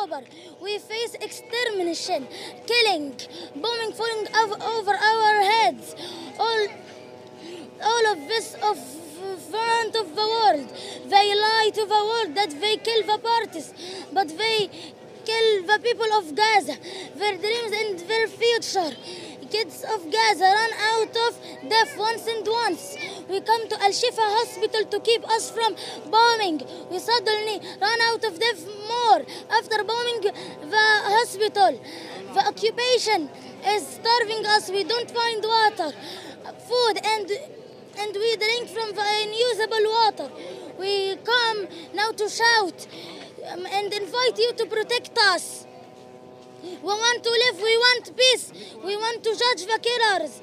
October, we face extermination, killing, bombing falling over our heads. All, all of this of front of the world. They lie to the world that they kill the parties, but they kill the people of Gaza, their dreams and their future. Kids of Gaza run out of death once and once. We come to Al Shifa hospital to keep us from bombing. We suddenly run out of death more after bombing the hospital. The occupation is starving us. We don't find water, food, and and we drink from the unusable water. We come now to shout um, and invite you to protect us. We want to live, we want peace, we want to judge the killers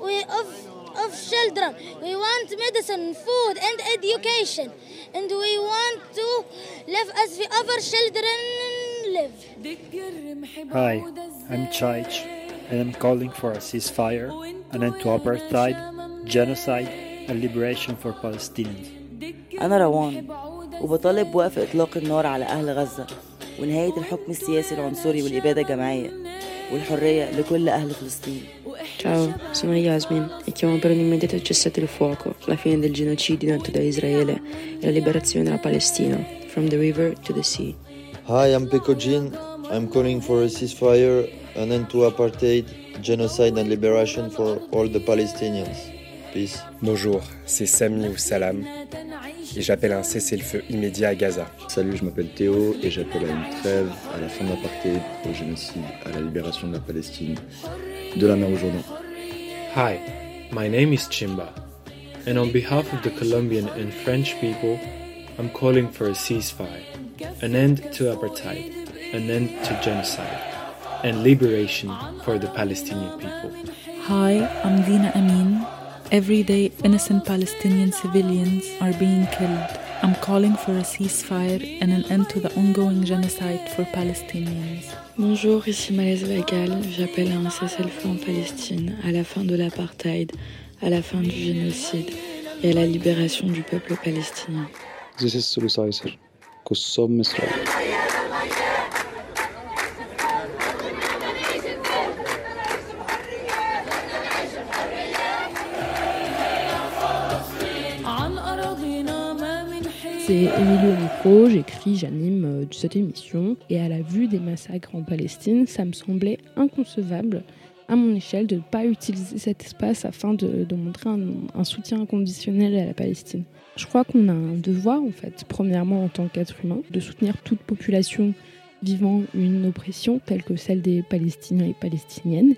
we, of, of children. We want medicine, food, and education. And we want to live as the other children live. Hi, I'm Chaich, and I'm calling for a ceasefire, an end to apartheid, genocide, and liberation for Palestinians. أنا روان وبطالب بوقف إطلاق النار على أهل غزة ونهاية الحكم السياسي العنصري والإبادة الجماعية والحرية لكل أهل فلسطين Ciao, sono Yasmin e chiamo per un immediato cessate il fuoco, la fine del genocidio in atto da Israele e la liberazione della Palestina, from the river to the sea. Hi, I'm Pekojin. I'm calling for a ceasefire, an end to apartheid, genocide and liberation for all the Palestinians. Peace. Bonjour, c'est Sami ou Salam et j'appelle un cessez-le-feu immédiat à Gaza. Salut, je m'appelle Théo et j'appelle à une trêve, à la fin de l'apartheid, au génocide, à la libération de la Palestine, de la mer au Jourdain. Hi, my name is Chimba, and on behalf of the Colombian and French people, I'm calling for a ceasefire, an end to apartheid, an end to genocide, and liberation for the Palestinian people. Hi, I'm Dina Amin. Every day, innocent Palestinian civilians are being killed. I'm calling for a ceasefire and an end to the ongoing genocide for Palestinians. Bonjour, ici Malaise Vagal. J'appelle à un cessez-le-feu en Palestine, à la fin de l'apartheid, à la fin du génocide et à la libération du peuple palestinien. This is Sulu Saisar, Kusom Israel. C'est Emilio Micro, j'écris, j'anime euh, cette émission et à la vue des massacres en Palestine, ça me semblait inconcevable à mon échelle de ne pas utiliser cet espace afin de, montrer un, un soutien inconditionnel à la Palestine. Je crois qu'on a un devoir, en fait, premièrement en tant qu'être humain, de soutenir toute population vivant une oppression telle que celle des Palestiniens et Palestiniennes.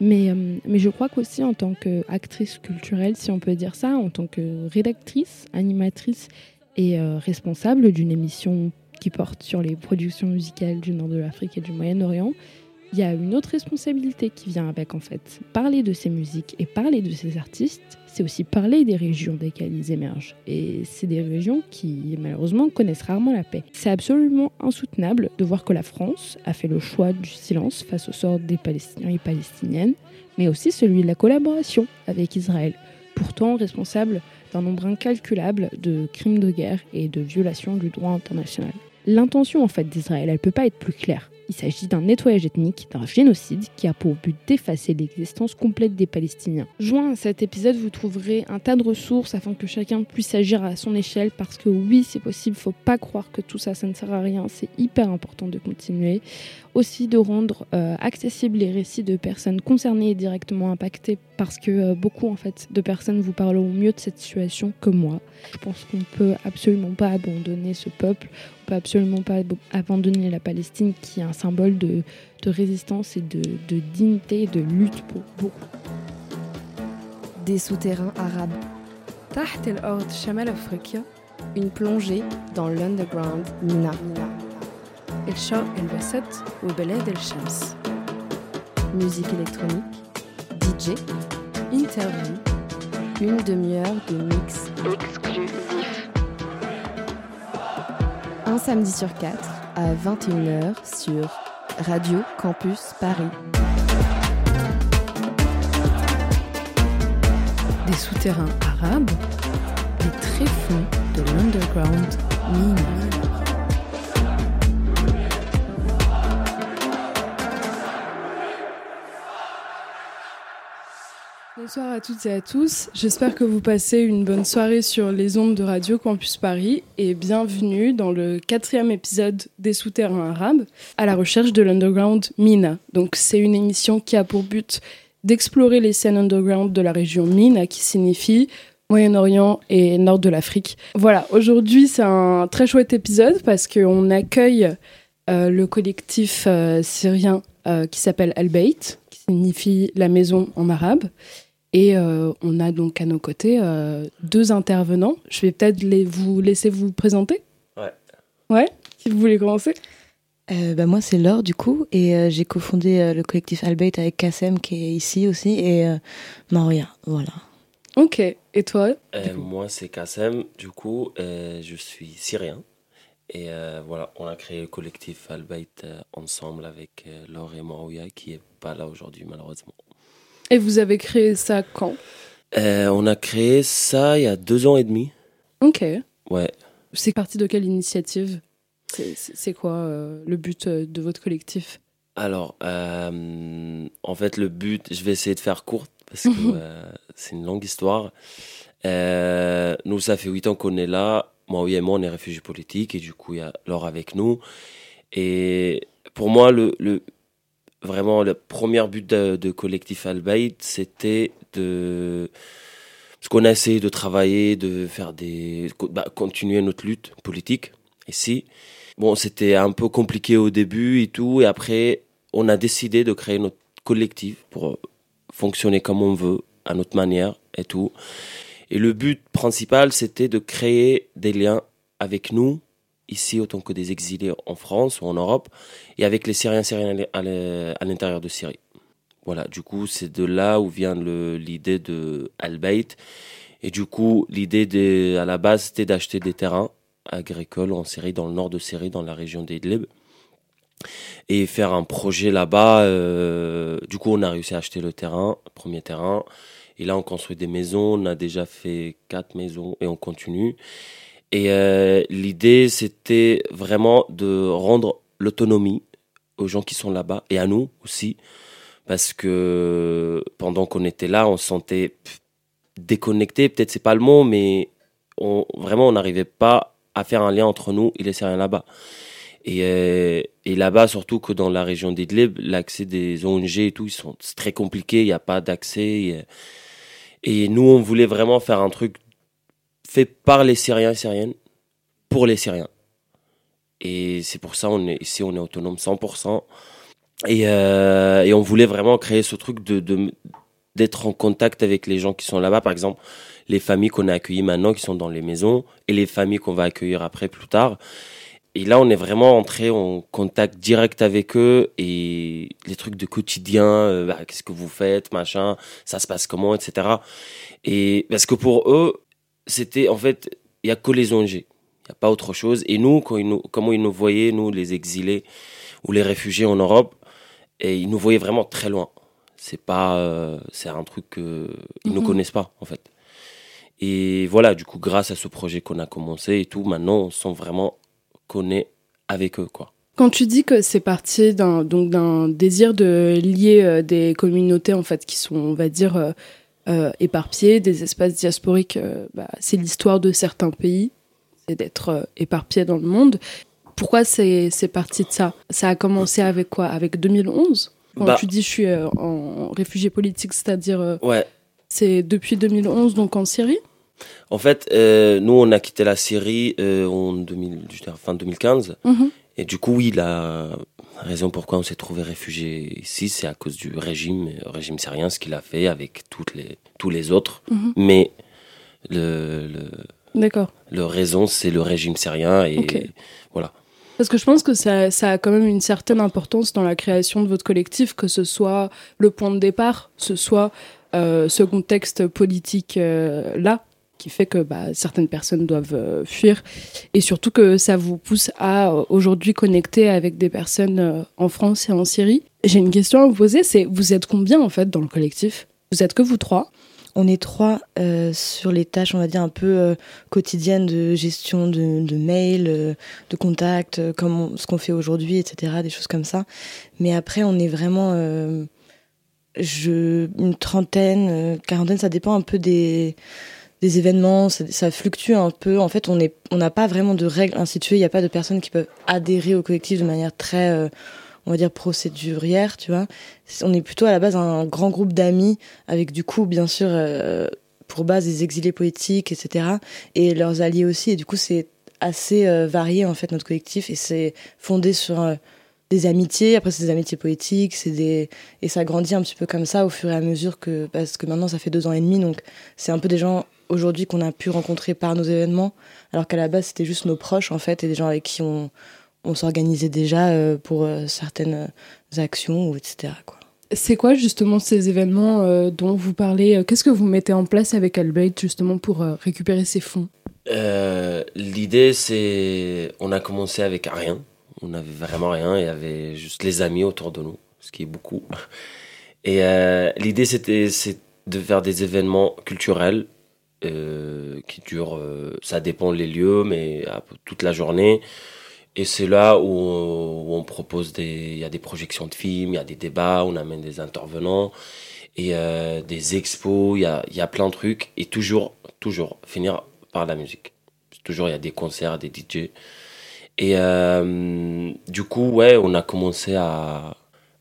Mais, euh, mais je crois qu'aussi en tant qu'actrice culturelle, si on peut dire ça, en tant que rédactrice, animatrice et euh, responsable d'une émission qui porte sur les productions musicales du nord de l'Afrique et du Moyen-Orient, il y a une autre responsabilité qui vient avec en fait. Parler de ces musiques et parler de ces artistes, c'est aussi parler des régions desquelles ils émergent. Et c'est des régions qui malheureusement connaissent rarement la paix. C'est absolument insoutenable de voir que la France a fait le choix du silence face au sort des Palestiniens et Palestiniennes, mais aussi celui de la collaboration avec Israël, pourtant responsable d'un nombre incalculable de crimes de guerre et de violations du droit international. L'intention en fait d'Israël, elle peut pas être plus claire. Il s'agit d'un nettoyage ethnique, d'un génocide qui a pour but d'effacer l'existence complète des Palestiniens. Joint à cet épisode, vous trouverez un tas de ressources afin que chacun puisse agir à son échelle parce que oui, c'est possible, faut pas croire que tout ça, ça ne sert à rien, c'est hyper important de continuer. Aussi de rendre euh, accessibles les récits de personnes concernées et directement impactées parce que euh, beaucoup en fait de personnes vous parleront mieux de cette situation que moi. Je pense qu'on peut absolument pas abandonner ce peuple, peut absolument pas abandonner la Palestine, qui est un symbole de, résistance et de, dignité et de lutte pour beaucoup. Des souterrains arabes. Taht el Ord Shamal Afrika, une plongée dans l'underground Mina. El Shah El Bassat au Beled El Shams. Musique électronique, DJ, interview, une demi-heure de mix exclusif un samedi sur quatre à 21h sur Radio Campus Paris. Des souterrains arabes des tréfonds de l'underground Mina Bonsoir à toutes et à tous. J'espère que vous passez une bonne soirée sur les ondes de Radio Campus Paris et bienvenue dans le quatrième épisode des Souterrains arabes à la recherche de l'underground Mina. Donc c'est une émission qui a pour but d'explorer les scènes underground de la région Mina qui signifie Moyen-Orient et Nord de l'Afrique. Voilà, aujourd'hui c'est un très chouette épisode parce qu'on accueille euh, le collectif euh, syrien euh, qui s'appelle Al-Bayt, qui signifie la maison en arabe. Et euh, on a donc à nos côtés euh, deux intervenants. Je vais peut-être les, vous laisser vous présenter. Ouais. Ouais Si vous voulez commencer Euh, bah, moi, c'est Laure, du coup, et euh, j'ai cofondé euh, le collectif Albeit avec Kassem, qui est ici aussi, et euh, Maria, voilà. Ok. Et toi Euh, moi, c'est Kassem, du coup, euh, je suis syrien. Et euh, voilà, on a créé le collectif Albeit euh, ensemble avec euh, Laure et Marouya, qui est pas là aujourd'hui, malheureusement. Et vous avez créé ça quand? Euh, on a créé ça il y a deux ans et demi. Ok. Ouais. C'est parti de quelle initiative? C'est- quoi euh, le but euh, de votre collectif? Alors, euh, en fait, le but, je vais essayer de faire court parce que c'est une longue histoire. Nous, ça fait huit ans qu'on est là. Moi, oui et moi, on est réfugiés politiques et du coup, il y a Laure avec nous. Et pour moi, le, le vraiment le premier but de, de collectif Albaïd, c'était de parce qu'on a essayé de travailler, de faire des bah, continuer notre lutte politique ici. Bon, c'était un peu compliqué au début et tout, et après, on a décidé de créer notre collectif pour fonctionner comme on veut, à notre manière et tout. Et le but principal, c'était de créer des liens avec nous, ici, autant que des exilés en France ou en Europe, et avec les Syriens syriens à l'intérieur de Syrie. Voilà, du coup, c'est de là où vient l'idée de Al-Bayt. Et du coup, l'idée à la base, c'était d'acheter des terrains agricoles en Syrie, dans le nord de Syrie, dans la région d'Idlib et faire un projet là-bas. euh, du coup, on a réussi à acheter le terrain, le premier terrain. Et là, on construit des maisons. On a déjà fait quatre maisons et on continue. Et euh, l'idée, c'était vraiment de rendre l'autonomie aux gens qui sont là-bas et à nous aussi. Parce que pendant qu'on était là, on se sentait déconnecté. Peut-être c'est pas le mot, mais on, vraiment, on n'arrivait pas à faire un lien entre nous et les Syriens là-bas. Et, euh, là-bas, surtout que dans la région d'Idlib, l'accès des ONG et tout, ils sont très compliqué, il n'y a pas d'accès. Et, et nous, on voulait vraiment faire un truc fait par les Syriens et Syriennes, pour les Syriens. Et c'est pour ça, on est, ici, on est autonome 100%. Et, euh, et on voulait vraiment créer ce truc de, d'être en contact avec les gens qui sont là-bas. Par exemple, les familles qu'on a accueillies maintenant, qui sont dans les maisons, et les familles qu'on va accueillir après, plus tard. Et là, on est vraiment entré en contact direct avec eux et les trucs de quotidien, euh, bah, qu'est-ce que vous faites, machin, ça se passe comment, etc. Et parce que pour eux, c'était en fait, il y a que les ONG, il n'y a pas autre chose. Et nous, quand ils nous, comment ils nous voyaient, nous, les exilés ou les réfugiés en Europe, et ils nous voyaient vraiment très loin. C'est pas, euh, c'est un truc qu'ils ne Mhm. connaissent pas en fait. Et voilà, du coup, grâce à ce projet qu'on a commencé et tout, maintenant, on se sent vraiment qu'on est avec eux, quoi. Quand tu dis que c'est parti d'un donc d'un désir de lier euh, des communautés en fait qui sont on va dire euh, éparpillées, des espaces diasporiques, euh, bah, c'est l'histoire de certains pays, c'est d'être euh, éparpillé dans le monde. Pourquoi c'est parti de ça? Ça a commencé avec quoi? Avec 2011 Quand Bah- tu dis je suis euh, en réfugié politique, c'est-à-dire euh, Ouais. c'est depuis 2011 donc en Syrie? En fait, nous, on a quitté la Syrie en 2000, je dirais fin 2015. Mhm. Et du coup, oui, la raison pourquoi on s'est trouvé réfugié ici, c'est à cause du régime, euh, régime syrien, ce qu'il a fait avec toutes les, tous les autres. Mhm. Mais le, le, D'accord. le raison, c'est le régime syrien. Et voilà. Parce que je pense que ça, ça a quand même une certaine importance dans la création de votre collectif, que ce soit le point de départ, ce soit euh, ce contexte politique euh, qui fait que bah, certaines personnes doivent euh, fuir, et surtout que ça vous pousse à euh, aujourd'hui connecter avec des personnes euh, en France et en Syrie. J'ai une question à vous poser, c'est vous êtes combien en fait dans le collectif? Vous êtes que vous trois? On est trois sur les tâches, on va dire, un peu quotidiennes de gestion de, de mails, de contacts, comme ce qu'on fait aujourd'hui, etc., des choses comme ça. Mais après, on est vraiment... une trentaine, quarantaine, ça dépend un peu des, des événements, ça, fluctue un peu. En fait, on n'a pas vraiment de règles instituées. Il n'y a pas de personnes qui peuvent adhérer au collectif de manière très, euh, on va dire, procédurière, tu vois. On est plutôt à la base un grand groupe d'amis avec du coup, bien sûr, euh, pour base des exilés politiques, etc. Et leurs alliés aussi. Et du coup, c'est assez euh, varié en fait notre collectif et c'est fondé sur des amitiés, après c'est des amitiés poétiques, c'est des et ça grandit un petit peu comme ça au fur et à mesure que parce que maintenant ça fait deux ans et demi donc c'est un peu des gens aujourd'hui qu'on a pu rencontrer par nos événements, alors qu'à la base c'était juste nos proches en fait et des gens avec qui on, on s'organisait déjà euh, pour euh, certaines actions ou etc. Quoi. C'est quoi justement ces événements euh, dont vous parlez Qu'est-ce que vous mettez en place avec Albrecht justement pour récupérer ces fonds? L'idée c'est, on a commencé avec rien, on n'avait vraiment rien, il y avait juste les amis autour de nous, ce qui est beaucoup. Et l'idée c'était de faire des événements culturels euh, qui dure, euh, ça dépend les lieux, mais toute la journée. Et c'est là où on, propose des, il y a des projections de films, il y a des débats, on amène des intervenants et euh, des expos, il y a, y a plein de trucs et toujours, toujours finir par la musique. Toujours il y a des concerts, des DJ. Et du coup, ouais, on a commencé à,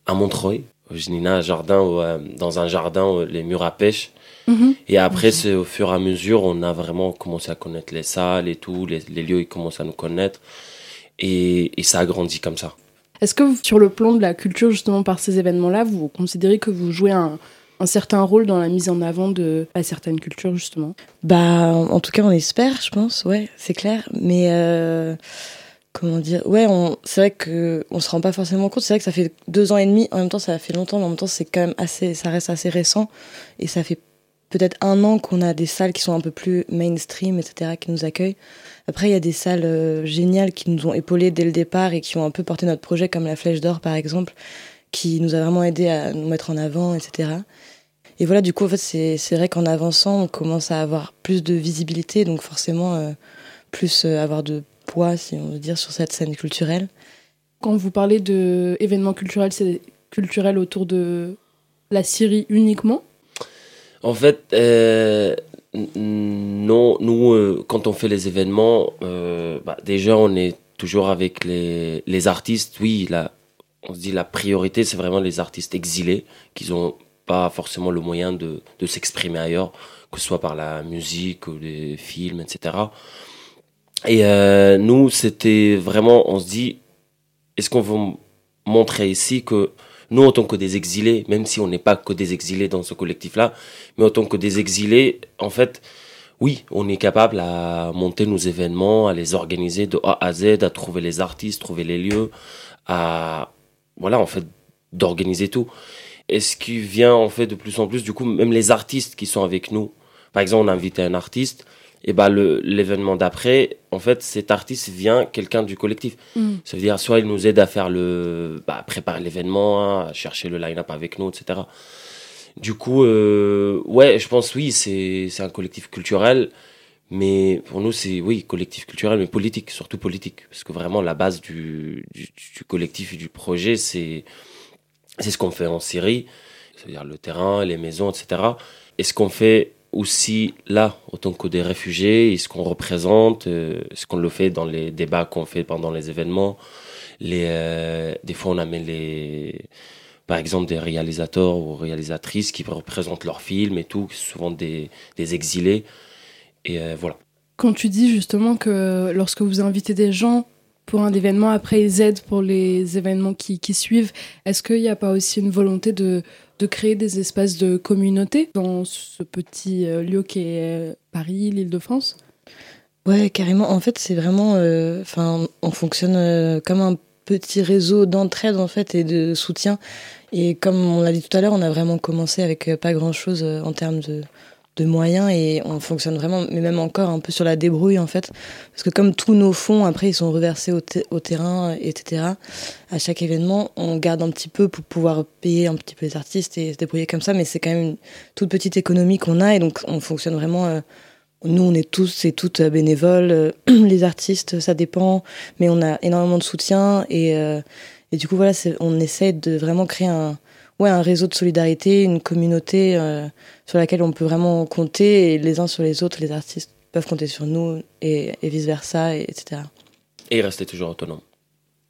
à Montreuil, au Genina, jardin, dans un jardin, les murs à pêche. Mhm. Et après, c'est au fur et à mesure, on a vraiment commencé à connaître les salles et tout, les, lieux, ils commencent à nous connaître. Et, ça a grandi comme ça. Est-ce que sur le plan de la culture, justement, par ces événements-là, vous considérez que vous jouez un, certain rôle dans la mise en avant de certaines cultures, justement? Bah, en tout cas, on espère, je pense, ouais, c'est clair. Mais. Euh, comment dire? Ouais c'est vrai que on se rend pas forcément compte c'est vrai que ça fait deux ans et demi en même temps ça fait longtemps mais en même temps c'est quand même assez ça reste assez récent et ça fait peut-être un an qu'on a des salles qui sont un peu plus mainstream, etc., qui nous accueillent. Après, il y a des salles euh, géniales qui nous ont épaulés dès le départ et qui ont un peu porté notre projet, comme la Flèche d'Or, par exemple, qui nous a vraiment aidé à nous mettre en avant, etc. Et voilà, du coup, en fait, c'est vrai qu'en avançant, on commence à avoir plus de visibilité, donc forcément, euh, plus euh, avoir de poids, si on veut dire, sur cette scène culturelle. Quand vous parlez d'événements culturels, c'est culturel autour de la Syrie uniquement en fait, euh, non, nous, euh, quand on fait les événements, euh, bah, déjà, on est toujours avec les, les artistes. Oui, on se dit la priorité, c'est vraiment les artistes exilés qui n'ont pas forcément le moyen de, de s'exprimer ailleurs, que ce soit par la musique ou les films, etc. Et nous, c'était vraiment, on se dit, est-ce qu'on veut montrer ici que nous, en tant que des exilés, même si on n'est pas que des exilés dans ce collectif-là, mais en tant que des exilés, en fait, oui, on est capable à monter nos événements, à les organiser de A à Z, à trouver les artistes, trouver les lieux, à, voilà, en fait, d'organiser tout. Et ce qui vient, en fait, de plus en plus, du coup, même les artistes qui sont avec nous, par exemple, on a invité un artiste, et bah l'événement d'après, en fait, cet artiste vient quelqu'un du collectif. Mm. Ça veut dire soit il nous aide à faire le, bah, préparer l'événement, à chercher le line-up avec nous, etc. Du coup, euh, ouais, je pense oui, c'est c'est un collectif culturel, mais pour nous c'est oui collectif culturel, mais politique, surtout politique, parce que vraiment la base du du, du collectif et du projet, c'est c'est ce qu'on fait en Syrie, c'est-à-dire le terrain, les maisons, etc. Et ce qu'on fait aussi là, autant que des réfugiés, ce qu'on représente, euh, ce qu'on le fait dans les débats qu'on fait pendant les événements. Les, euh, des fois, on amène les, par exemple des réalisateurs ou réalisatrices qui représentent leurs films et tout, souvent des, des exilés. Et euh, voilà. Quand tu dis justement que lorsque vous invitez des gens pour un événement, après ils aident pour les événements qui, qui suivent, est-ce qu'il n'y a pas aussi une volonté de de créer des espaces de communauté dans ce petit euh, lieu qui est euh, Paris, l'Île-de-France? Ouais, carrément. En fait, c'est vraiment. Euh, enfin, on fonctionne comme un petit réseau d'entraide en fait et de soutien. Et comme on l'a dit tout à l'heure, on a vraiment commencé avec pas grand chose en termes de, de moyens et on fonctionne vraiment, mais même encore un peu sur la débrouille en fait, parce que comme tous nos fonds après ils sont reversés au, terrain, etc. À chaque événement, on garde un petit peu pour pouvoir payer un petit peu les artistes et se débrouiller comme ça, mais c'est quand même une toute petite économie qu'on a et donc on fonctionne vraiment. Euh, nous, on est tous et toutes bénévoles. Euh, les artistes, ça dépend, mais on a énormément de soutien et, euh, et du coup voilà, on essaie de vraiment créer un ouais, un réseau de solidarité, une communauté euh, sur laquelle on peut vraiment compter et les uns sur les autres, les artistes peuvent compter sur nous et, et vice-versa, et, etc. Et rester toujours autonome.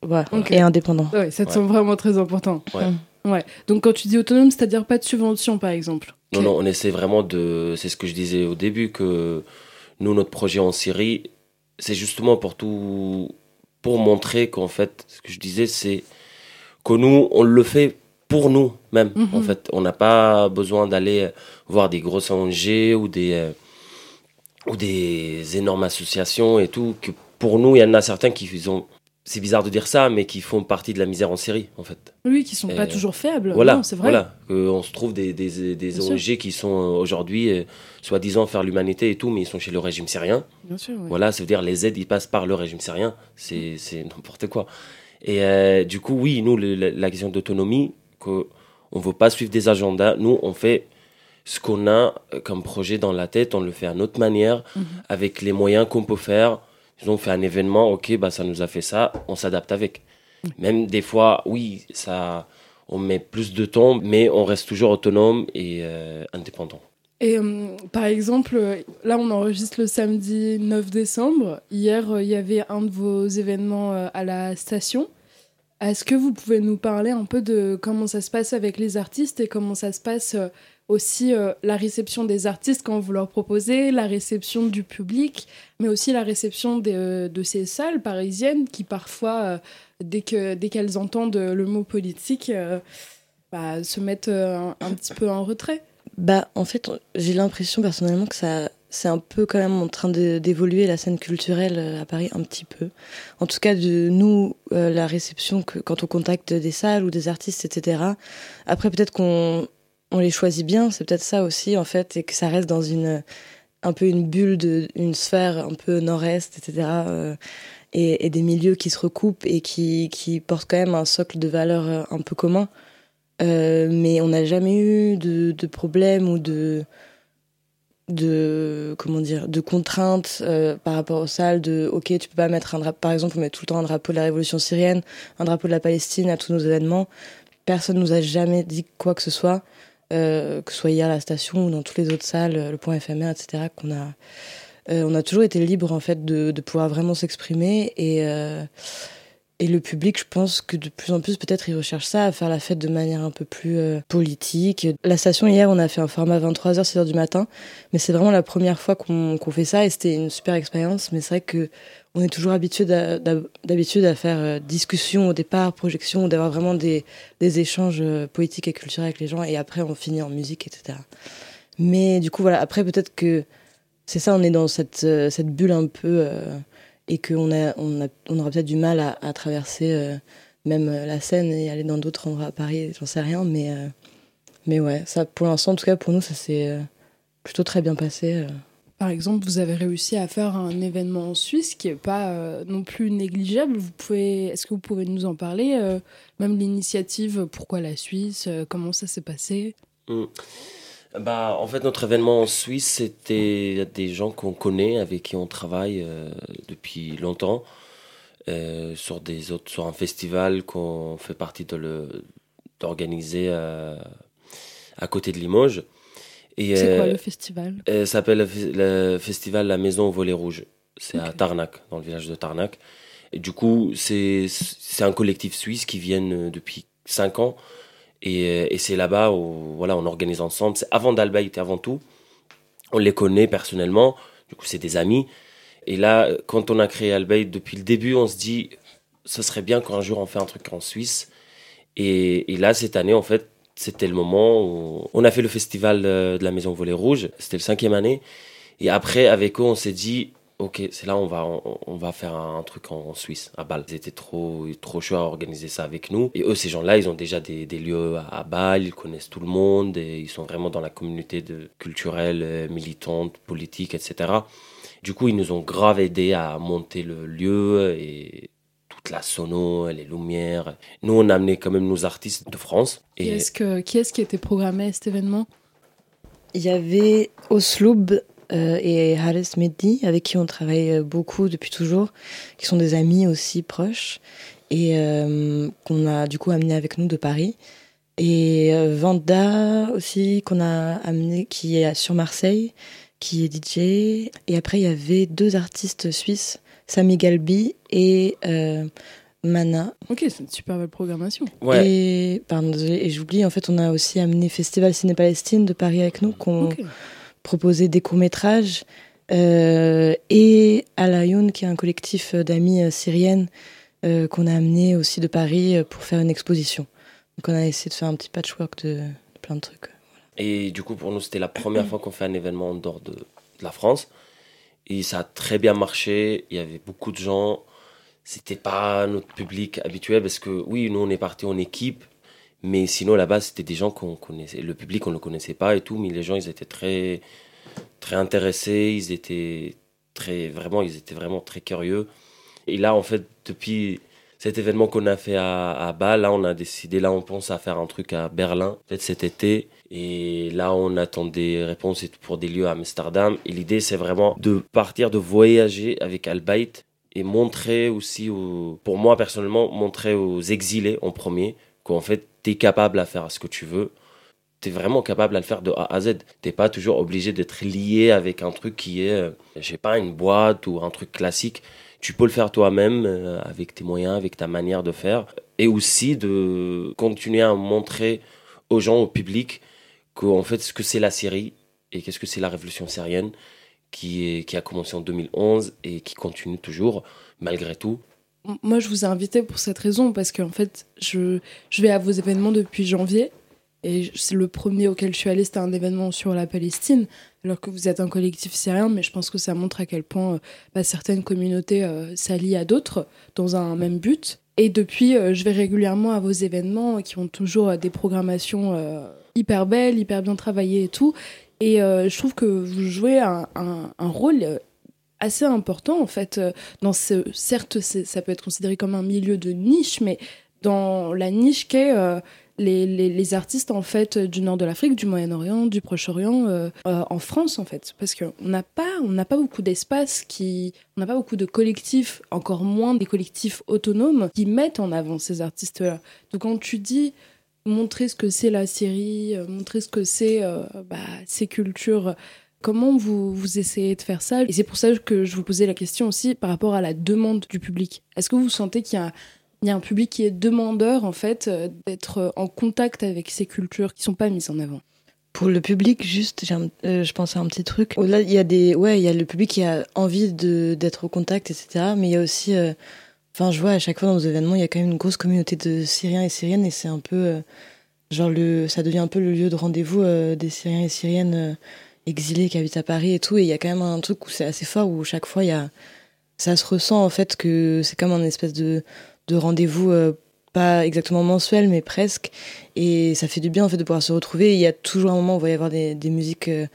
Ouais, Ok. et indépendant. Ouais, ça te Ouais. semble vraiment très important. Ouais. Ouais. Donc quand tu dis autonome, c'est-à-dire pas de subvention, par exemple. Non, non, on essaie vraiment de. C'est ce que je disais au début, que nous, notre projet en Syrie, c'est justement pour tout. Pour montrer qu'en fait, ce que je disais, c'est que nous, on le fait pour nous même. Mhm. En fait, on n'a pas besoin d'aller voir des grosses ONG ou des. euh, ou des énormes associations et tout. Que pour nous, il y en a certains qui ont. C'est bizarre de dire ça, mais qui font partie de la misère en Syrie, en fait. Oui, qui sont pas Euh, toujours faibles. Voilà, c'est vrai. voilà. On se trouve des, des, ONG qui sont euh, aujourd'hui, euh, soi-disant, faire l'humanité et tout, mais ils sont chez le régime syrien. Bien sûr, oui. Voilà, ça veut dire les aides, ils passent par le régime syrien. C'est c'est n'importe quoi. Et euh, du coup, oui, nous, le- la, la question d'autonomie, que on ne veut pas suivre des agendas. Nous, on fait ce qu'on a euh, comme projet dans la tête, on le fait à notre manière, Mhm. avec les moyens qu'on peut faire. Ils ont fait un événement, ok, bah, ça nous a fait ça, on s'adapte avec. Même des fois, oui, ça, on met plus de temps, mais on reste toujours autonome et euh, indépendant. Et euh, par exemple, là, on enregistre le samedi 9 décembre. Hier, euh, il y avait un de vos événements à la station. Est-ce que vous pouvez nous parler un peu de comment ça se passe avec les artistes et comment ça se passe euh, aussi euh, la réception des artistes quand vous leur proposez, la réception du public, mais aussi la réception euh, de ces salles parisiennes qui parfois, dès que dès qu'elles entendent le mot politique, bah, se mettent un, un petit peu en retrait? Bah, en fait, j'ai l'impression personnellement que ça, c'est un peu quand même en train d'évoluer la scène culturelle euh, à Paris un petit peu. En tout cas, de nous, euh, la réception quand on contacte des salles ou des artistes, etc. Après, peut-être qu'on on les choisit bien, c'est peut-être ça aussi en fait, et que ça reste dans une un peu une bulle de une sphère un peu nord-est, etc. euh, et, des milieux qui se recoupent et qui, portent quand même un socle de valeurs un peu commun. Mais on n'a jamais eu de, de problème ou de de comment dire de contraintes euh, par rapport aux salles de ok tu peux pas mettre un drapeau par exemple on met tout le temps un drapeau de la révolution syrienne un drapeau de la Palestine à tous nos événements. Personne nous a jamais dit quoi que ce soit euh, que ce soit hier à la station ou dans toutes les autres salles euh, le point éphémère etc qu'on a on a toujours été libre en fait de, de pouvoir vraiment s'exprimer. Et et le public, je pense que de plus en plus, peut-être, il recherche ça, à faire la fête de manière un peu plus euh, politique. La station, hier, on a fait un format 23h, 6h du matin, mais c'est vraiment la première fois qu'on fait ça et c'était une super expérience. Mais c'est vrai que on est toujours habitué d'habitude à faire euh, discussion au départ, projection, d'avoir vraiment des, échanges euh, politiques et culturels avec les gens et après, on finit en musique, etc. Mais du coup, voilà, après, peut-être que c'est ça, on est dans cette, bulle un peu. Et qu'on a, on a, on aura peut-être du mal à, à traverser euh, même euh, la Seine et aller dans d'autres endroits à Paris, j'en sais rien, mais, euh, mais ouais, ça, pour l'instant, en tout cas, pour nous, ça s'est plutôt très bien passé. euh. Par exemple, vous avez réussi à faire un événement en Suisse qui est pas euh, non plus négligeable. Vous pouvez, est-ce que vous pouvez nous en parler euh, Même l'initiative, pourquoi la Suisse euh, Comment ça s'est passé? Mm. Bah, en fait, notre événement en Suisse, c'était des gens qu'on connaît, avec qui on travaille euh, depuis longtemps, euh, sur, des autres, sur un festival qu'on fait partie de le- d'organiser euh, à côté de Limoges. Et, C'est quoi le festival? Ça s'appelle le, fe- le festival La Maison au Volet Rouge. C'est à Tarnac, dans le village de Tarnac. Et du coup, c'est c'est un collectif suisse qui vient depuis 5 ans. Et, euh, et c'est là-bas où voilà, on organise ensemble. C'est avant d'Albaït, avant tout. On les connaît personnellement. Du coup, c'est des amis. Et là, quand on a créé Albaït, depuis le début, on se dit, ce serait bien qu'un jour on fait un truc en Suisse. Et, et là, cette année, en fait, c'était le moment où on a fait le festival euh, de la Maison Volet Rouge. C'était le cinquième année. Et après, avec eux, on s'est dit, ok, c'est là on va on, on va faire un, truc en, en Suisse, à Bâle. Ils étaient trop trop chauds à organiser ça avec nous. Et eux, ces gens-là, ils ont déjà des, des lieux à, à Bâle, ils connaissent tout le monde et ils sont vraiment dans la communauté de, culturelle, euh, militante, politique, etc. Du coup, ils nous ont grave aidé à monter le lieu et toute la sono, les lumières. Nous, on a amené quand même nos artistes de France. Qui Et est-ce que- qui est-ce qui était programmé à cet événement? Il y avait Osloub et Haris Mehdi, avec qui on travaille euh, beaucoup depuis toujours, qui sont des amis aussi proches, et euh, qu'on a du coup amené avec nous de Paris. Et euh, Vanda aussi, qu'on a amené, qui est sur Marseille, qui est DJ. Et après, il y avait deux artistes suisses, Sami Galbi et euh, Mana. Ok, c'est une super belle programmation. Ouais. Et, pardon, et j'oublie, en fait, on a aussi amené Festival Ciné Palestine de Paris avec nous, qu'on Ok. Proposait des courts-métrages. Euh, et Alayoun, qui est un collectif d'amis euh, syriennes euh, qu'on a amené aussi de Paris euh, pour faire une exposition. Donc on a essayé de faire un petit patchwork de, de plein de trucs. Et du coup, pour nous, c'était la première fois qu'on fait un événement en dehors de, de la France. Et ça a très bien marché. Il y avait beaucoup de gens. C'était pas notre public habituel parce que, oui, nous, on est parti en équipe. Mais sinon, là-bas, c'était des gens qu'on connaissait. Le public, on ne le connaissait pas et tout. Mais les gens, ils étaient très, très intéressés. Ils étaient très, vraiment, ils étaient vraiment très curieux. Et là, en fait, depuis cet événement qu'on a fait à, à Bâle, là, on a décidé, là, on pense à faire un truc à Berlin, peut-être cet été. Et là, on attend des réponses pour des lieux à Amsterdam. Et l'idée, c'est vraiment de partir, de voyager avec Albayt et montrer aussi, pour moi personnellement, montrer aux exilés en premier qu'en fait, tu es capable à faire ce que tu veux. Tu es vraiment capable à le faire de A à Z. Tu pas toujours obligé d'être lié avec un truc qui est, euh, je sais pas, une boîte ou un truc classique. Tu peux le faire toi-même euh, avec tes moyens, avec ta manière de faire. Et aussi de continuer à montrer aux gens, au public, qu'en fait, ce que c'est la Syrie et qu'est-ce que c'est la révolution syrienne qui, qui a commencé en 2011 et qui continue toujours, malgré tout. Moi, je vous ai invité pour cette raison, parce qu'en fait, je, je vais à vos événements depuis janvier. Et c'est le premier auquel je suis allée, c'était un événement sur la Palestine, alors que vous êtes un collectif syrien, mais je pense que ça montre à quel point euh, bah, certaines communautés euh, s'allient à d'autres dans un même but. Et depuis, euh, je vais régulièrement à vos événements qui ont toujours des programmations hyper belles, hyper bien travaillées et tout. Et je trouve que vous jouez un, un- un rôle assez important en fait euh, dans ce certes ça peut être considéré comme un milieu de niche mais dans la niche qu'est euh, les, les, artistes en fait du nord de l'Afrique, du Moyen-Orient, du Proche-Orient, euh, euh, en France en fait, parce qu'on n'a pas, on n'a pas beaucoup d'espace qui, on n'a pas beaucoup de collectifs, encore moins des collectifs autonomes qui mettent en avant ces artistes-là. Donc quand tu dis montrer ce que c'est la Syrie, montrer ce que c'est bah, ces cultures. Comment vous, vous essayez de faire ça Et c'est pour ça que je vous posais la question aussi par rapport à la demande du public. Est-ce que vous sentez qu'il y a, il y a un public qui est demandeur, en fait, euh, d'être en contact avec ces cultures qui sont pas mises en avant? Pour le public, juste, un- euh, je pense à un petit truc. Là, il y a des, ouais, il y a le public qui a envie de d'être au contact, etc. Mais il y a aussi, euh, je vois à chaque fois dans nos événements, il y a quand même une grosse communauté de Syriens et Syriennes, et c'est un peu, euh, genre le, ça devient un peu le lieu de rendez-vous euh, des Syriens et Syriennes exilés qui habitent à Paris et tout. Et il y a quand même un truc où c'est assez fort, où chaque fois il y a, ça se ressent en fait que c'est comme un espèce de de rendez-vous. euh, pas exactement mensuel, mais presque. Et ça fait du bien en fait de pouvoir se retrouver. Il y a toujours un moment où il va y avoir des, des musiques euh,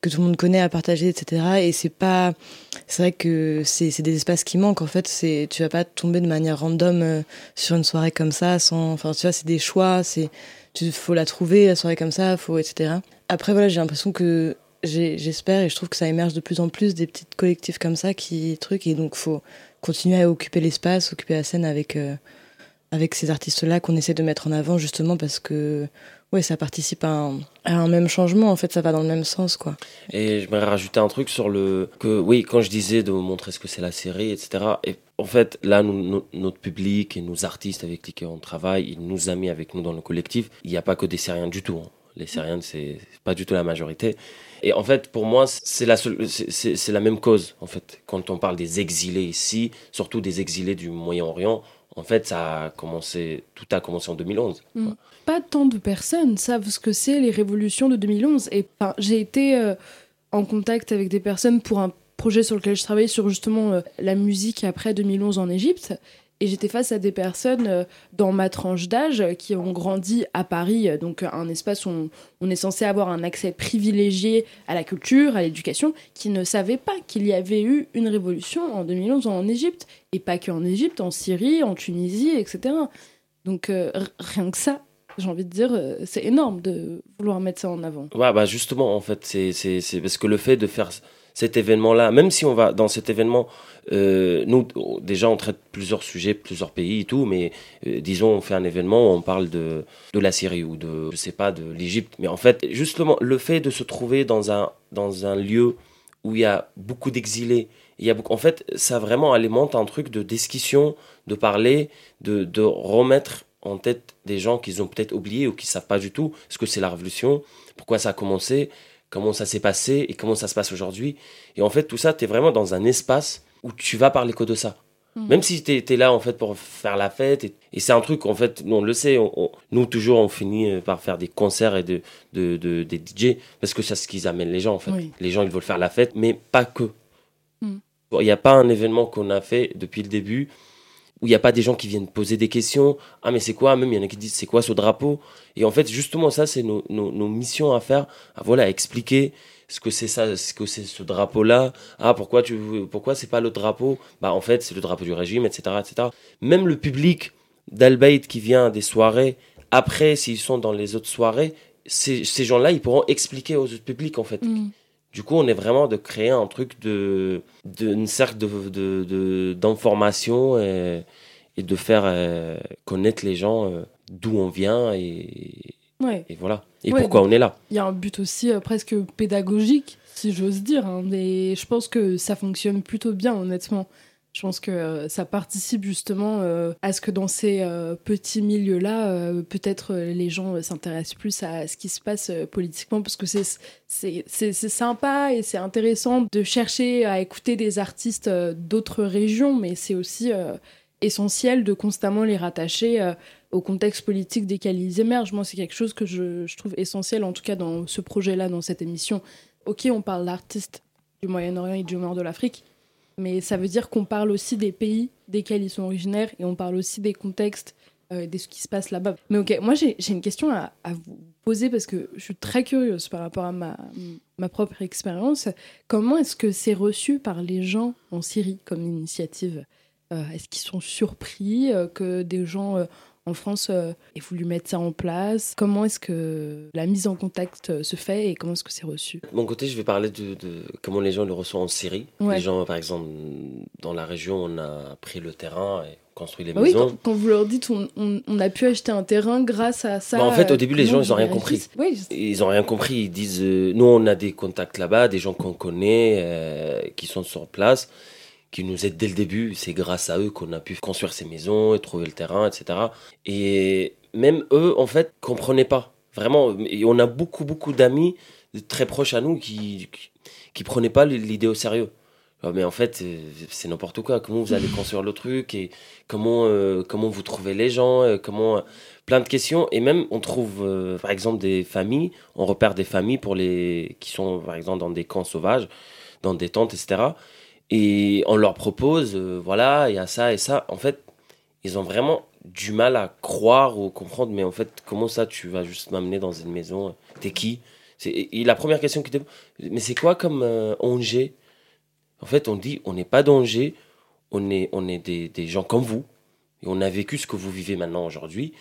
que tout le monde connaît à partager, etc. Et c'est pas, c'est vrai que c'est des espaces qui manquent en fait. C'est, tu vas pas tomber de manière random euh, sur une soirée comme ça, sans, enfin tu vois, c'est des choix. C'est, tu faut la trouver la soirée comme ça, faut etc. Après voilà, j'ai l'impression que j'espère et je trouve que ça émerge de plus en plus des petits collectifs comme ça qui truc et donc faut continuer à occuper l'espace, occuper la scène avec euh, avec ces artistes-là qu'on essaie de mettre en avant justement parce que ouais, ça participe à un, même changement. En fait, ça va dans le même sens, quoi. Et j'aimerais rajouter un truc sur le. que Oui, quand je disais de montrer ce que c'est la série, etc. Et en fait, là, nous, no- notre public et nos artistes avec lesquels on travaille, et nos amis avec nous dans le collectif, il n'y a pas que des Syriens du tout. hein. Les Syriens, c'est pas du tout la majorité. Et en fait, pour moi, c'est la, seule- c'est- c'est la même cause. En fait, quand on parle des exilés ici, surtout des exilés du Moyen-Orient, en fait, ça a commencé, tout a commencé en 2011. Mm. Pas tant de personnes savent ce que c'est les révolutions de 2011. Et j'ai été euh, en contact avec des personnes pour un projet sur lequel je travaillais sur justement euh, la musique après 2011 en Égypte. Et j'étais face à des personnes euh, dans ma tranche d'âge euh, qui ont grandi à Paris, euh, donc un espace où on, est censé avoir un accès privilégié à la culture, à l'éducation, qui ne savaient pas qu'il y avait eu une révolution en 2011 en Égypte. Et pas qu'en Égypte, en Syrie, en Tunisie, etc. Donc rien que ça, j'ai envie de dire, c'est énorme de vouloir mettre ça en avant. Ouais, bah justement, en fait, c'est parce que le fait de faire cet événement-là, même si on va dans cet événement, euh, nous déjà on traite plusieurs sujets, plusieurs pays et tout, mais euh, disons on fait un événement où on parle de, de la Syrie ou de, je sais pas, de l'Égypte, mais en fait justement le fait de se trouver dans un, dans un lieu où il y a beaucoup d'exilés, il y a beaucoup, en fait ça vraiment alimente un truc de discussion, de parler, de, de remettre en tête des gens qu'ils ont peut-être oubliés ou qui savent pas du tout ce que c'est la révolution, pourquoi ça a commencé, comment ça s'est passé et comment ça se passe aujourd'hui. Et en fait, tout ça, tu es vraiment dans un espace où tu vas parler que de ça. Mm. Même si tu es, là en fait pour faire la fête. Et, et c'est un truc, en fait, nous, on le sait, on- on- nous toujours on finit euh, par faire des concerts et de, de, de- des DJ parce que c'est ce qu'ils amènent les gens en fait. Oui. Les gens ils veulent faire la fête, mais pas que. Mm. Il n'y a pas un événement qu'on a fait depuis le début où il n'y a pas des gens qui viennent poser des questions. Ah, mais c'est quoi? Même il y en a qui disent c'est quoi ce drapeau? Et en fait, justement, ça, c'est nos, missions à faire. À, voilà, expliquer ce que c'est ça, ce que c'est ce drapeau-là. Ah, pourquoi tu, pourquoi c'est pas le drapeau? Bah, en fait, c'est le drapeau du régime, etc., etc. Même le public d'Albaïd qui vient des soirées, après, s'ils sont dans les autres soirées, ces, ces gens-là, ils pourront expliquer aux autres publics, en fait. Mm. Du coup, on est vraiment de créer un truc de, de une cercle de, d'information et, et de faire euh, connaître les gens euh, d'où on vient et, Ouais. et voilà. Et Ouais, pourquoi on est là. Il y a un but aussi euh, presque pédagogique, si j'ose dire. hein, mais je pense que ça fonctionne plutôt bien, honnêtement. Je pense que euh, ça participe justement euh, à ce que dans ces euh, petits milieux-là, peut-être les gens s'intéressent plus à ce qui se passe politiquement, parce que c'est sympa et c'est intéressant de chercher à écouter des artistes d'autres régions, mais c'est aussi essentiel de constamment les rattacher au contexte politique desquels ils émergent. Moi, c'est quelque chose que je, je trouve essentiel, en tout cas dans ce projet-là, dans cette émission. Ok, on parle d'artistes du Moyen-Orient et du Nord de l'Afrique, mais ça veut dire qu'on parle aussi des pays desquels ils sont originaires et on parle aussi des contextes, euh, de ce qui se passe là-bas. Mais ok, moi j'ai une question à, à vous poser parce que je suis très curieuse par rapport à ma, ma propre expérience. Comment est-ce que c'est reçu par les gens en Syrie comme initiative? Euh, Est-ce qu'ils sont surpris euh, que des gens euh, en France euh, aient voulu mettre ça en place Comment est-ce que la mise en contact euh, se fait et comment est-ce que c'est reçu? De mon côté, je vais parler de, de comment les gens le reçoivent en Syrie. Ouais. Les gens, par exemple, dans la région, on a pris le terrain et construit les Bah oui, maisons. quand, quand vous leur dites on, on- on a pu acheter un terrain grâce à ça. Bah, en fait, au début, les gens, ils ont vous rien compris. Oui, je- Ils ont rien compris. Ils disent, euh, nous, on a des contacts là-bas, des gens qu'on connaît, euh, qui sont sur place, qui nous aident dès le début. C'est grâce à eux qu'on a pu construire ces maisons et trouver le terrain, etc. Et même eux, en fait, comprenaient pas. Vraiment. Et on a beaucoup, beaucoup d'amis très proches à nous qui, qui, prenaient pas l'idée au sérieux. Ah, Mais en fait, euh, c'est n'importe quoi. Comment vous allez construire le truc et comment, euh, comment vous trouvez les gens, euh, comment plein de questions. Et même, on trouve, par exemple, des familles. On repère des familles pour les qui sont, par exemple, dans des camps sauvages, dans des tentes, etc. Et on leur propose, euh, voilà, il y a ça et ça. En fait, ils ont vraiment du mal à croire ou comprendre. Mais en fait, comment ça, tu vas juste m'amener dans une maison T'es qui? Et la première question qui te mais c'est quoi comme euh, Angers? En fait, on dit, on n'est pas d'Angers, on est, on est des, des gens comme vous. Et on a vécu ce que vous vivez maintenant aujourd'hui.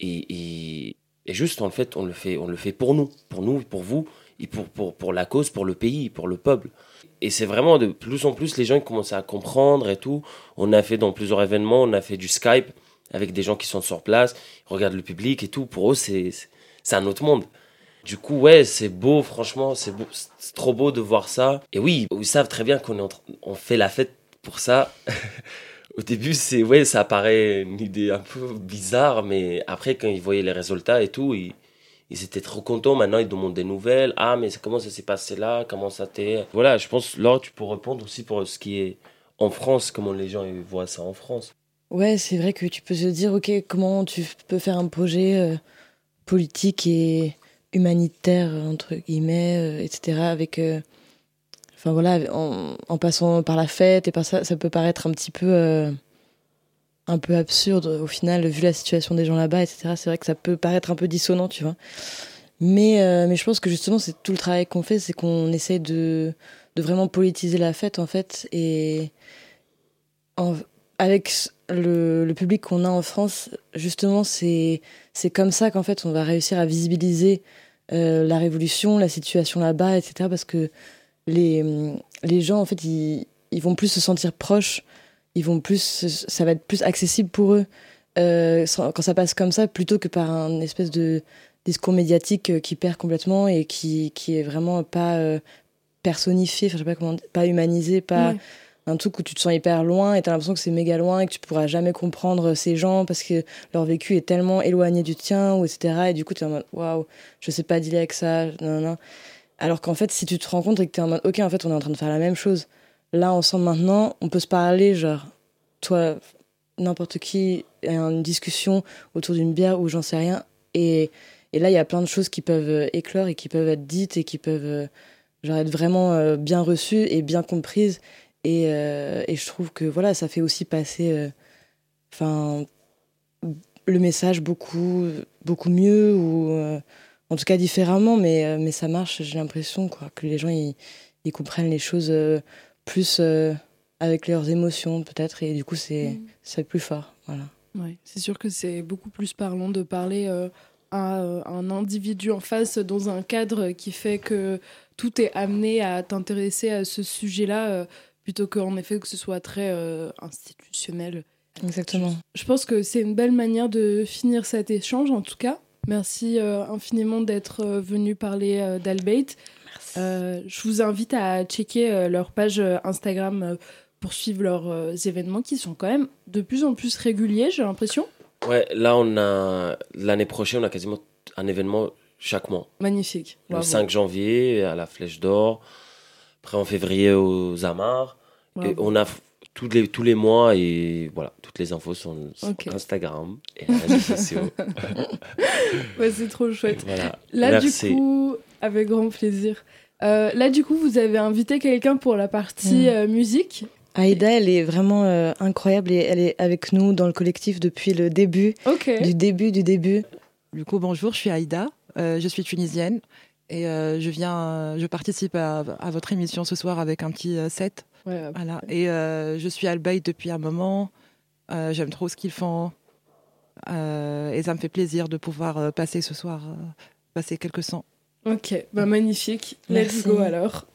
Et, et, et juste, en fait, on le fait, on le fait pour nous, pour nous, pour vous, et pour, pour, pour la cause, pour le pays, pour le peuple. Et c'est vraiment de plus en plus, les gens ils commencent à comprendre et tout. On a fait dans plusieurs événements, on a fait du Skype avec des gens qui sont sur place, ils regardent le public et tout. Pour eux, c'est un autre monde. Du coup, ouais, c'est beau, franchement, c'est trop beau de voir ça. Et oui, ils savent très bien qu'on on fait la fête pour ça. Au début, c'est ouais, ça paraît une idée un peu bizarre, mais après, quand ils voyaient les résultats et tout, ils, ils étaient trop contents. Maintenant, ils demandent des nouvelles. Ah, mais comment ça s'est passé là? Comment ça t'est? Voilà, je pense, Laure, tu peux répondre aussi pour ce qui est en France, comment les gens voient ça en France. Ouais, c'est vrai que tu peux te dire, ok, comment tu peux faire un projet euh, politique et humanitaire, entre guillemets, euh, etc., avec. euh, Enfin voilà, en, en passant par la fête et par ça, ça peut paraître un petit peu. Un peu absurde au final, vu la situation des gens là-bas, etc. C'est vrai que ça peut paraître un peu dissonant, tu vois. Mais, euh, mais je pense que justement, c'est tout le travail qu'on fait, c'est qu'on essaye de, de vraiment politiser la fête, en fait, et en- avec le, le public qu'on a en France, justement, c'est c'est comme ça qu'en fait, on va réussir à visibiliser euh, la révolution, la situation là-bas, etc. Parce que les, les gens, en fait, ils, ils vont plus se sentir proches, ils vont plus, ça va être plus accessible pour eux euh, quand ça passe comme ça, plutôt que par un espèce de discours médiatique euh, qui perd complètement et qui, qui est vraiment pas euh, personnifié, enfin, je sais pas comment, pas humanisé, pas Ouais. un truc où tu te sens hyper loin et t'as l'impression que c'est méga loin et que tu pourras jamais comprendre ces gens parce que leur vécu est tellement éloigné du tien ou etc. Et du coup, t'es en mode waouh, je sais pas dealer avec ça, non, non. Alors qu'en fait, si tu te rends compte et que t'es en mode ok, en fait, on est en train de faire la même chose. Là, ensemble maintenant, on peut se parler, genre, toi, n'importe qui, une discussion autour d'une bière ou j'en sais rien. Et, et là, il y a plein de choses qui peuvent euh, éclore et qui peuvent être dites et qui peuvent euh, genre, être vraiment euh, bien reçues et bien comprises. Et, et je trouve que voilà, ça fait aussi passer le message beaucoup, beaucoup mieux ou en tout cas différemment, mais, mais ça marche, j'ai l'impression quoi, que les gens ils, comprennent les choses plus euh, avec leurs émotions peut-être et du coup c'est Mm. c'est plus fort. Voilà. Ouais, c'est sûr que c'est beaucoup plus parlant de parler euh, à euh, un individu en face dans un cadre qui fait que tout est amené à t'intéresser à ce sujet-là euh, plutôt qu'en effet que ce soit très euh, institutionnel. Exactement. Je pense que c'est une belle manière de finir cet échange en tout cas. Merci euh, infiniment d'être euh, venu parler euh, d'Albate. Euh, je vous invite à checker euh, leur page euh, Instagram pour suivre leurs événements qui sont quand même de plus en plus réguliers, j'ai l'impression. Ouais, là, on a l'année prochaine, on a quasiment un événement chaque mois. Magnifique. Le Bravo. 5 janvier à la Flèche d'Or, après en février aux Amars. Et on a tous les, tous les mois et voilà, toutes les infos sont sur. Instagram et les réseaux sociaux. Ouais, c'est trop chouette. Voilà. Là, Merci. du coup, avec grand plaisir. Euh, là, du coup, vous avez invité quelqu'un pour la partie Mm. euh, musique. Aïda, elle est vraiment euh, incroyable et elle est avec nous dans le collectif depuis le début, du début, du début. Du coup, bonjour, je suis Aïda, euh, je suis tunisienne et euh, je viens, euh, je participe à, à votre émission ce soir avec un petit euh, set. Ouais, Voilà. Et euh, je suis Albaït depuis un moment. Euh, J'aime trop ce qu'ils font Euh, et ça me fait plaisir de pouvoir euh, passer ce soir, euh, passer quelques sons. Ok, bah magnifique. Merci. Let's go alors.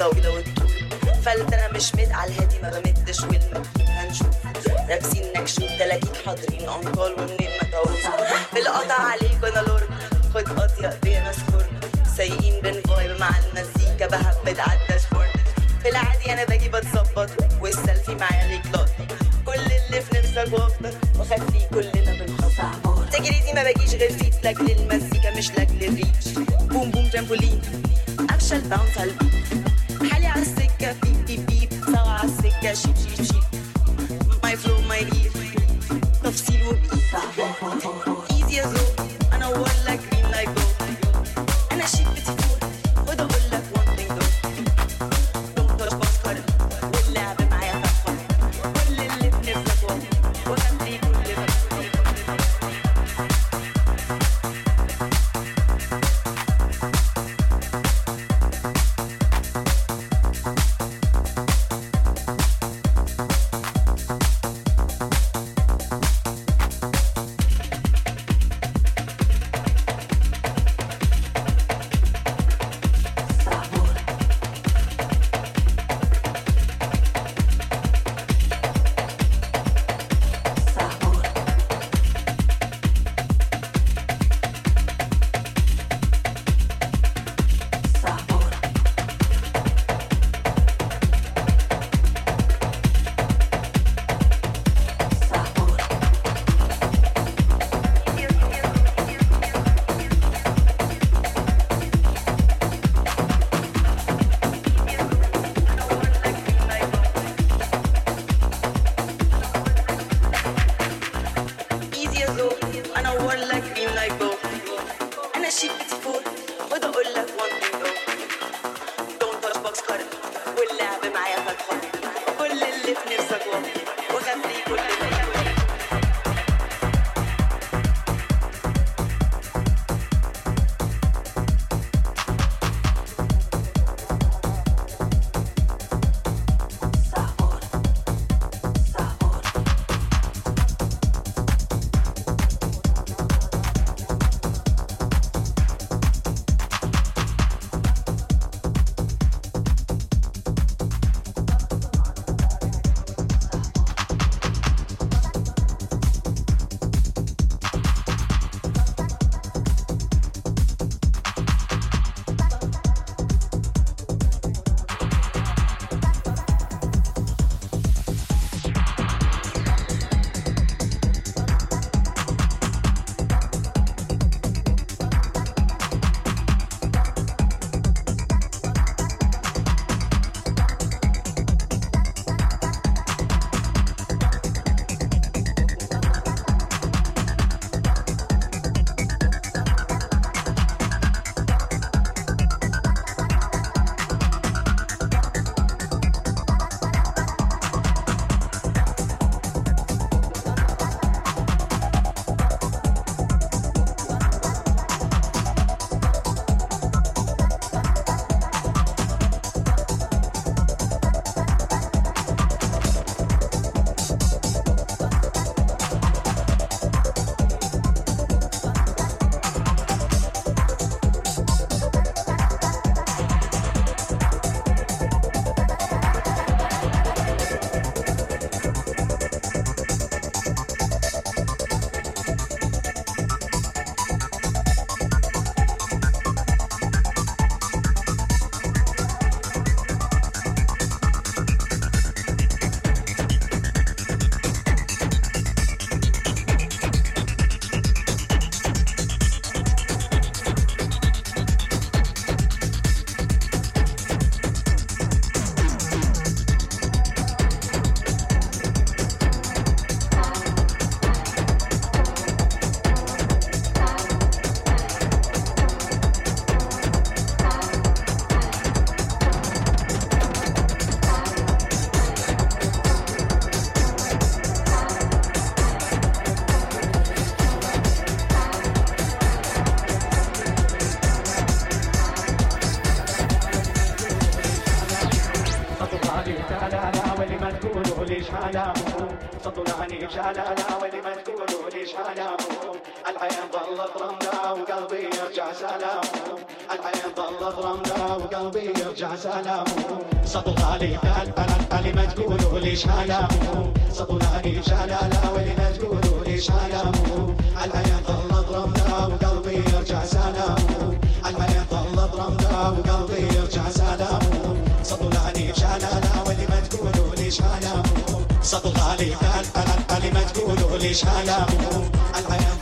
أنا طويلة والطول. فلت أنا مش مد على الهادي ما بمدش والمكتوب هنشوف. لابسين نكشوف تلاقيك حاضرين انقال ومنين ما توصل بالقطع عليك وأنا لورد. خد قطية ايديا مسكور سايقين بين فايب مع المزيكا بهبد على الداشبورد. في العادي أنا باجي بتظبط والسيلفي معايا ليك لقطة كل اللي في نفسك واخدك وخلي كلنا بنخطط تجريدي ما باجيش غير فيت. لأجل المزيكا مش لأجل الريتش. بوم بوم ترامبولين أفشل باونس على البيت. Easy as يرجع العين ظلت رملة وقلبي يرجع سلامهم سطلاني اللي ما تقولوا ليش علامهم سطلاني بجلالا واللي ما تقولوا ليش علامهم العين ظلت رملة وقلبي يرجع سلامهم العين ظلت رملة وقلبي يرجع سلامهم سطلاني بجلالا واللي ما تقولوا ليش علامهم سطلاني اللي ما تقولوا ليش علامهم العين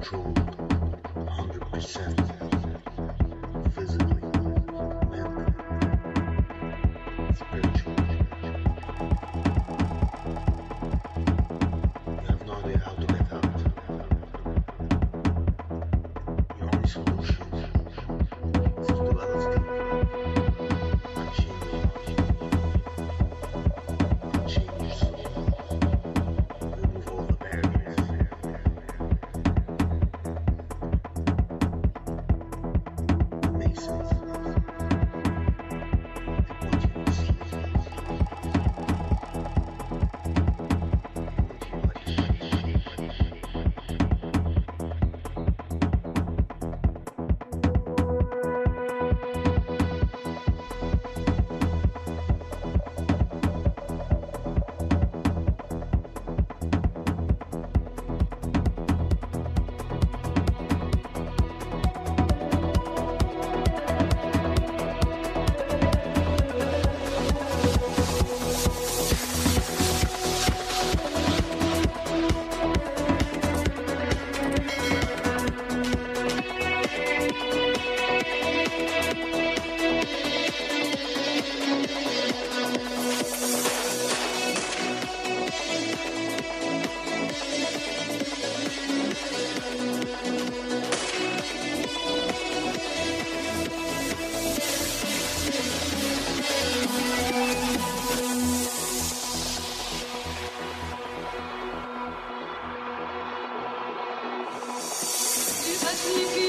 Controlled 100% Du Pacifique